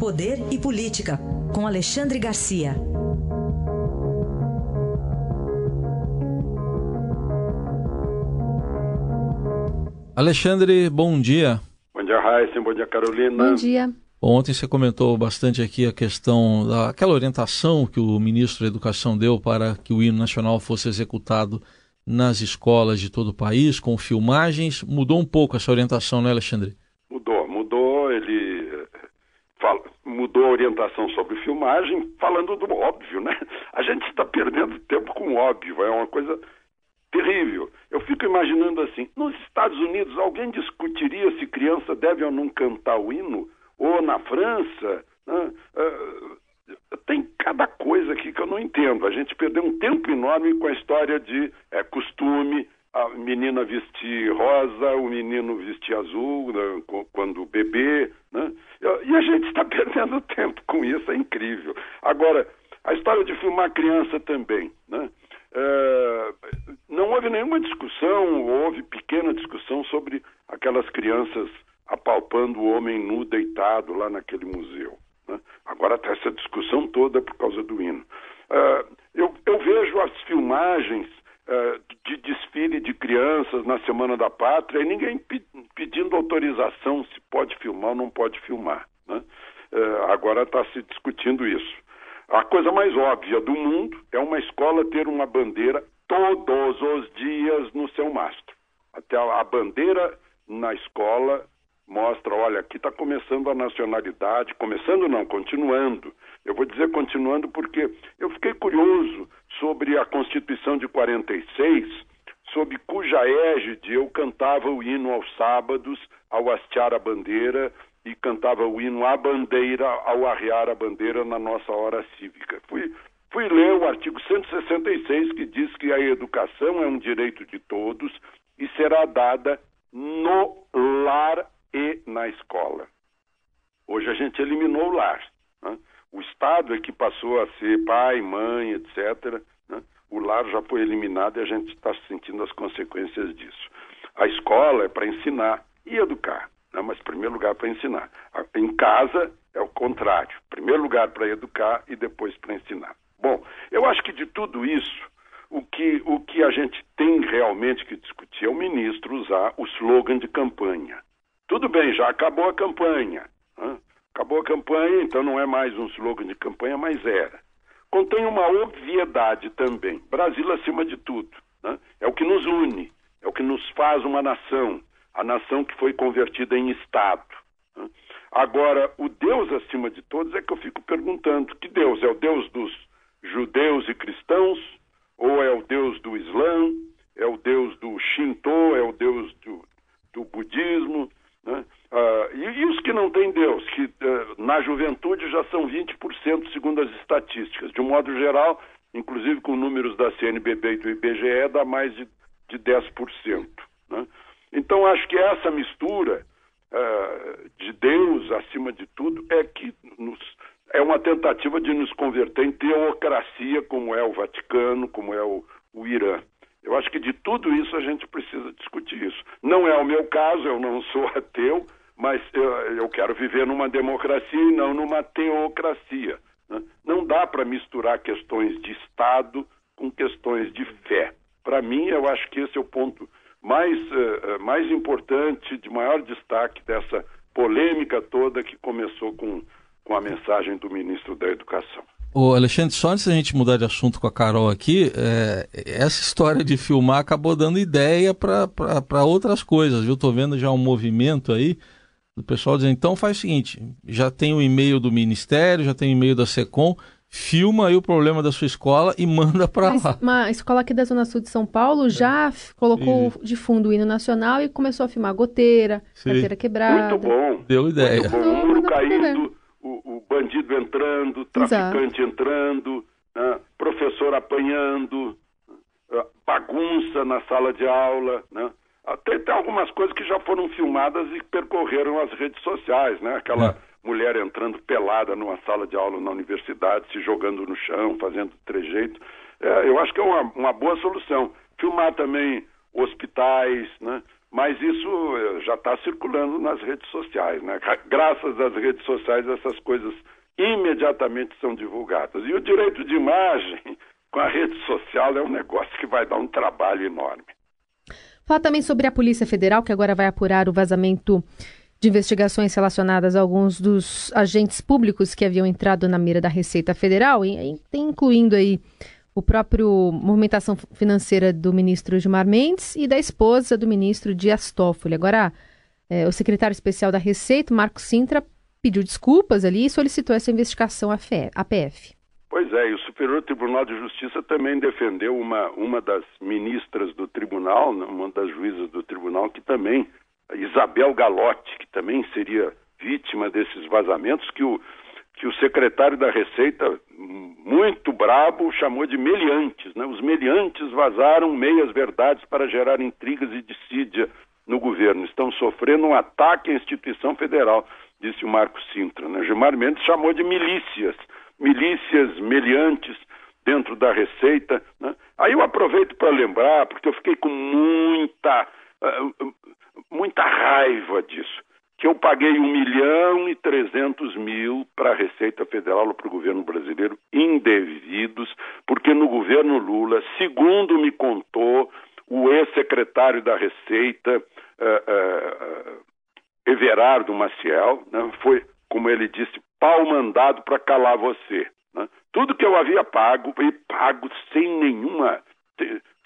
Poder e Política, com Alexandre Garcia. Alexandre, bom dia. Bom dia, Raíssa. Bom dia, Carolina. Bom dia. Ontem você comentou bastante aqui a questão daquela orientação que o ministro da Educação deu para que o hino nacional fosse executado nas escolas de todo o país, com filmagens. Mudou um pouco essa orientação, né, Alexandre? Mudou, mudou. Ele eh, fala, mudou a orientação sobre filmagem, falando do óbvio, né? A gente está perdendo tempo com o óbvio, é uma coisa terrível. Eu fico imaginando assim: nos Estados Unidos, alguém discutiria se criança deve ou não cantar o hino? Ou na França? Né? Uh, tem cada coisa aqui que eu não entendo. A gente perdeu um tempo enorme com a história de é, costume, a menina vestir rosa, o menino vestir azul né, quando bebê, né? E a gente perdendo tempo com isso, é incrível. Agora, a história de filmar criança também, né? É, não houve nenhuma discussão, houve pequena discussão sobre aquelas crianças apalpando o homem nu deitado lá naquele museu. Né? Agora está essa discussão toda por causa do hino. Uh, eu, eu, vejo as filmagens uh, de desfile de crianças na Semana da Pátria e ninguém pe pedindo autorização se pode filmar ou não pode filmar. Né? Uh, agora está se discutindo isso. A coisa mais óbvia do mundo é uma escola ter uma bandeira todos os dias no seu mastro. Até a bandeira na escola mostra, olha, aqui está começando a nacionalidade, começando não, continuando. Eu vou dizer continuando porque eu fiquei curioso sobre a Constituição de 46, sob cuja égide eu cantava o hino aos sábados, ao hastear a bandeira, e cantava o hino à bandeira ao arriar a bandeira na nossa hora cívica. Fui, fui ler o artigo 166 que diz que a educação é um direito de todos e será dada no lar e na escola. Hoje a gente eliminou o lar. Né? O Estado é que passou a ser pai, mãe, etc. Né? O lar já foi eliminado e a gente está sentindo as consequências disso. A escola é para ensinar e educar, mas primeiro lugar para ensinar. Em casa é o contrário. Primeiro lugar para educar e depois para ensinar. Bom, eu acho que de tudo isso, o que, o que a gente tem realmente que discutir é o ministro usar o slogan de campanha. Tudo bem, já acabou a campanha. Né? Acabou a campanha, então não é mais um slogan de campanha, mas era. Contém uma obviedade também. Brasil acima de tudo. Né? É o que nos une, é o que nos faz uma nação, a nação que foi convertida em Estado. Agora, o Deus acima de todos é que eu fico perguntando: que Deus? É o Deus dos judeus e cristãos? Ou é o Deus do Islã? É o Deus do Shinto? É o Deus do, do budismo? Né? Uh, e, e, os que não têm Deus, que uh, na juventude já são 20%, segundo as estatísticas. De um modo geral, inclusive com números da CNBB e do IBGE, dá mais de, de 10%. Então, acho que essa mistura uh, de Deus, acima de tudo, é que nos, é uma tentativa de nos converter em teocracia, como é o Vaticano, como é o, o Irã. Eu acho que de tudo isso a gente precisa discutir isso. Não é o meu caso, eu não sou ateu, mas eu, eu quero viver numa democracia e não numa teocracia. Né? Não dá para misturar questões de Estado com questões de fé. Para mim, eu acho que esse é o ponto mais, uh, mais importante, de maior destaque dessa polêmica toda que começou com, com a mensagem do ministro da Educação. O Alexandre, só antes da gente mudar de assunto com a Carol aqui, é, essa história de filmar acabou dando ideia para outras coisas, viu? Estou vendo já um movimento aí do pessoal dizendo, então faz o seguinte, já tem o e-mail do Ministério, já tem o e-mail da SECOM, filma aí o problema da sua escola e manda para lá. Uma escola aqui da Zona Sul de São Paulo é. já colocou Sim. de fundo o hino nacional e começou a filmar goteira, Sim. goteira quebrada. Muito bom. Deu ideia. Muito bom. O muro caindo o, o bandido entrando, traficante Exato. entrando, né? professor apanhando, né? bagunça na sala de aula, né? Até tem algumas coisas que já foram filmadas e percorreram as redes sociais, né? Aquela é. Mulher entrando pelada numa sala de aula na universidade, se jogando no chão, fazendo trejeito. É, eu acho que é uma, uma boa solução. Filmar também hospitais, né? Mas isso eh, já está circulando nas redes sociais, né? Graças às redes sociais, essas coisas imediatamente são divulgadas. E o direito de imagem com a rede social é um negócio que vai dar um trabalho enorme. Fala também sobre a Polícia Federal, que agora vai apurar o vazamento de investigações relacionadas a alguns dos agentes públicos que haviam entrado na mira da Receita Federal, incluindo aí o próprio movimentação financeira do ministro Gilmar Mendes e da esposa do ministro Dias Toffoli. Agora, é, o secretário especial da Receita, Marco Sintra, pediu desculpas ali e solicitou essa investigação à PF. Pois é, e o Superior Tribunal de Justiça também defendeu uma, uma das ministras do tribunal, uma das juízas do tribunal, que também, Isabel Galotti, que também seria vítima desses vazamentos, que o, que o secretário da Receita, muito brabo, chamou de meliantes. Né? Os meliantes vazaram meias verdades para gerar intrigas e dissídia no governo. Estão sofrendo um ataque à instituição federal, disse o Marco Sintra. Né? Gilmar Mendes chamou de milícias milícias meliantes dentro da Receita. Né? Aí eu aproveito para lembrar, porque eu fiquei com muita, uh, muita raiva disso, que eu paguei um milhão e trezentos mil para a Receita Federal ou para o governo brasileiro indevidos, porque no governo Lula, segundo me contou o ex-secretário da Receita, uh, uh, Everardo Maciel, né? foi, como ele disse, pau mandado para calar você. Né? Tudo que eu havia pago, e pago sem nenhuma,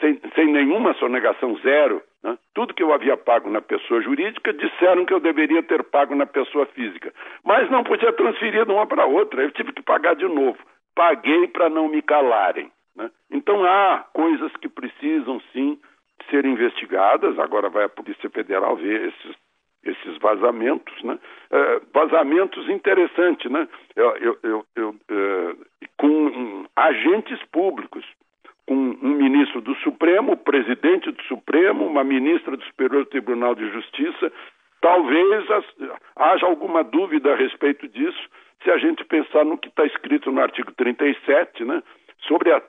sem, sem nenhuma sonegação, zero. Né? Tudo que eu havia pago na pessoa jurídica, disseram que eu deveria ter pago na pessoa física. Mas não podia transferir de uma para outra, eu tive que pagar de novo. Paguei para não me calarem. Né? Então há coisas que precisam sim ser investigadas. Agora vai a Polícia Federal ver esses esses vazamentos, né? É, vazamentos interessantes, né? Eu, eu, eu, eu é, com agentes públicos, ministro do Supremo, presidente do Supremo, uma ministra do Superior Tribunal de Justiça. Talvez haja alguma dúvida a respeito disso, se a gente pensar no que está escrito no artigo 37, né? Sobre a,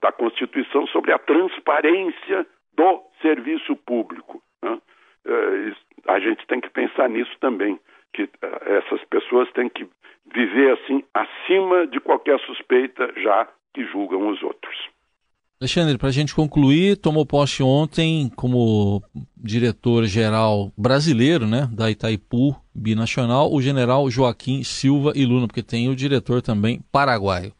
da Constituição, sobre a transparência do serviço público. Né? É, a gente tem que pensar nisso também, que eh, essas pessoas têm que viver assim acima de qualquer suspeita já que julgam os outros. Alexandre, para a gente concluir, tomou posse ontem como diretor-geral brasileiro né, da Itaipu Binacional o general Joaquim Silva e Luna, porque tem o diretor também paraguaio.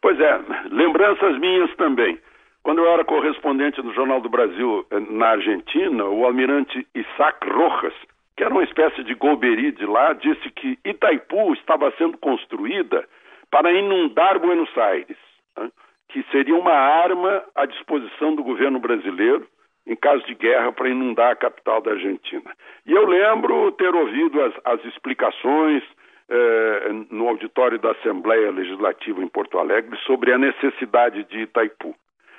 Pois é, lembranças minhas também. Quando eu era correspondente do Jornal do Brasil eh, na Argentina, o almirante Isaac Rojas, que era uma espécie de golbery de lá, disse que Itaipu estava sendo construída para inundar Buenos Aires, né? Que seria uma arma à disposição do governo brasileiro em caso de guerra para inundar a capital da Argentina. E eu lembro ter ouvido as, as explicações eh, no auditório da Assembleia Legislativa em Porto Alegre sobre a necessidade de Itaipu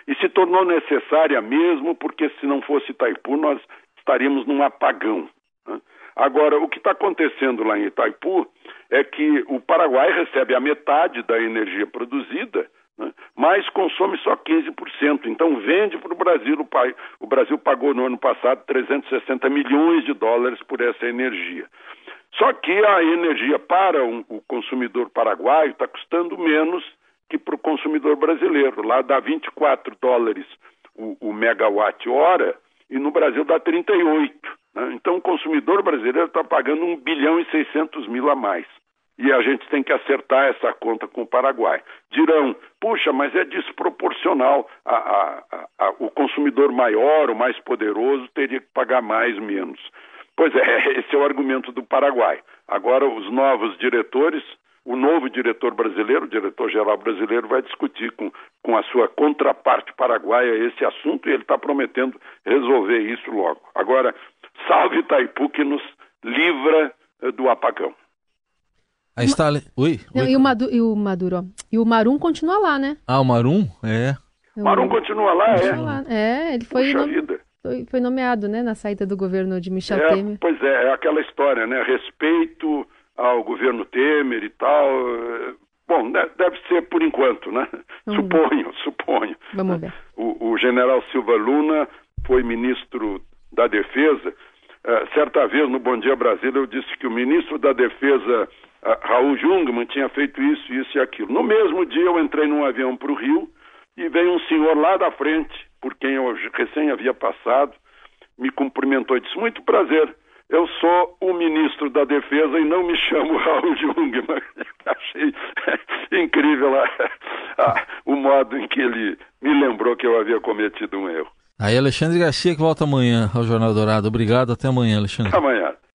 e se tornou necessária mesmo porque se não fosse Itaipu nós estaríamos num apagão. Né? Agora, o que está acontecendo lá em Itaipu é que o Paraguai recebe a metade da energia produzida? Mas consome só 15%. Então vende para o Brasil. O Brasil pagou no ano passado 360 milhões de dólares por essa energia. Só que a energia para o consumidor paraguaio está custando menos que para o consumidor brasileiro. Lá dá 24 dólares o, o megawatt-hora e no Brasil dá 38. Né? Então o consumidor brasileiro está pagando 1 bilhão e 600 mil a mais. E a gente tem que acertar essa conta com o Paraguai. Dirão, puxa, mas é desproporcional. A, a, a, o consumidor maior, o mais poderoso, teria que pagar mais, menos. Pois é, esse é o argumento do Paraguai. Agora, os novos diretores o novo diretor brasileiro, o diretor-geral brasileiro, vai discutir com, com a sua contraparte paraguaia esse assunto e ele está prometendo resolver isso logo. Agora, salve Itaipu que nos livra eh, do apagão. Aí está. Oi. Não, Oi. E, o Maduro, e o Maduro, E o Marum continua lá, né? Ah, o Marum? É. O Marum continua lá, continua é? Lá. É, ele foi, nome... foi, foi, nomeado, né, na saída do governo de Michel é, Temer. Pois é, é aquela história, né? Respeito ao governo Temer e tal. Bom, deve ser por enquanto, né? Vamos suponho, ver. suponho. Vamos ver. O, o general Silva Luna foi ministro da Defesa. Uh, certa vez no Bom Dia Brasília eu disse que o ministro da Defesa, Raul Jungmann, tinha feito isso, isso e aquilo. No mesmo dia eu entrei num avião para o Rio e veio um senhor lá da frente, por quem eu recém havia passado, me cumprimentou e disse: Muito prazer, eu sou o ministro da Defesa e não me chamo Raul Jungmann. Achei incrível o modo em que ele me lembrou que eu havia cometido um erro. Aí Alexandre Garcia que volta amanhã ao Jornal Dourado. Obrigado, até amanhã, Alexandre. Amanhã.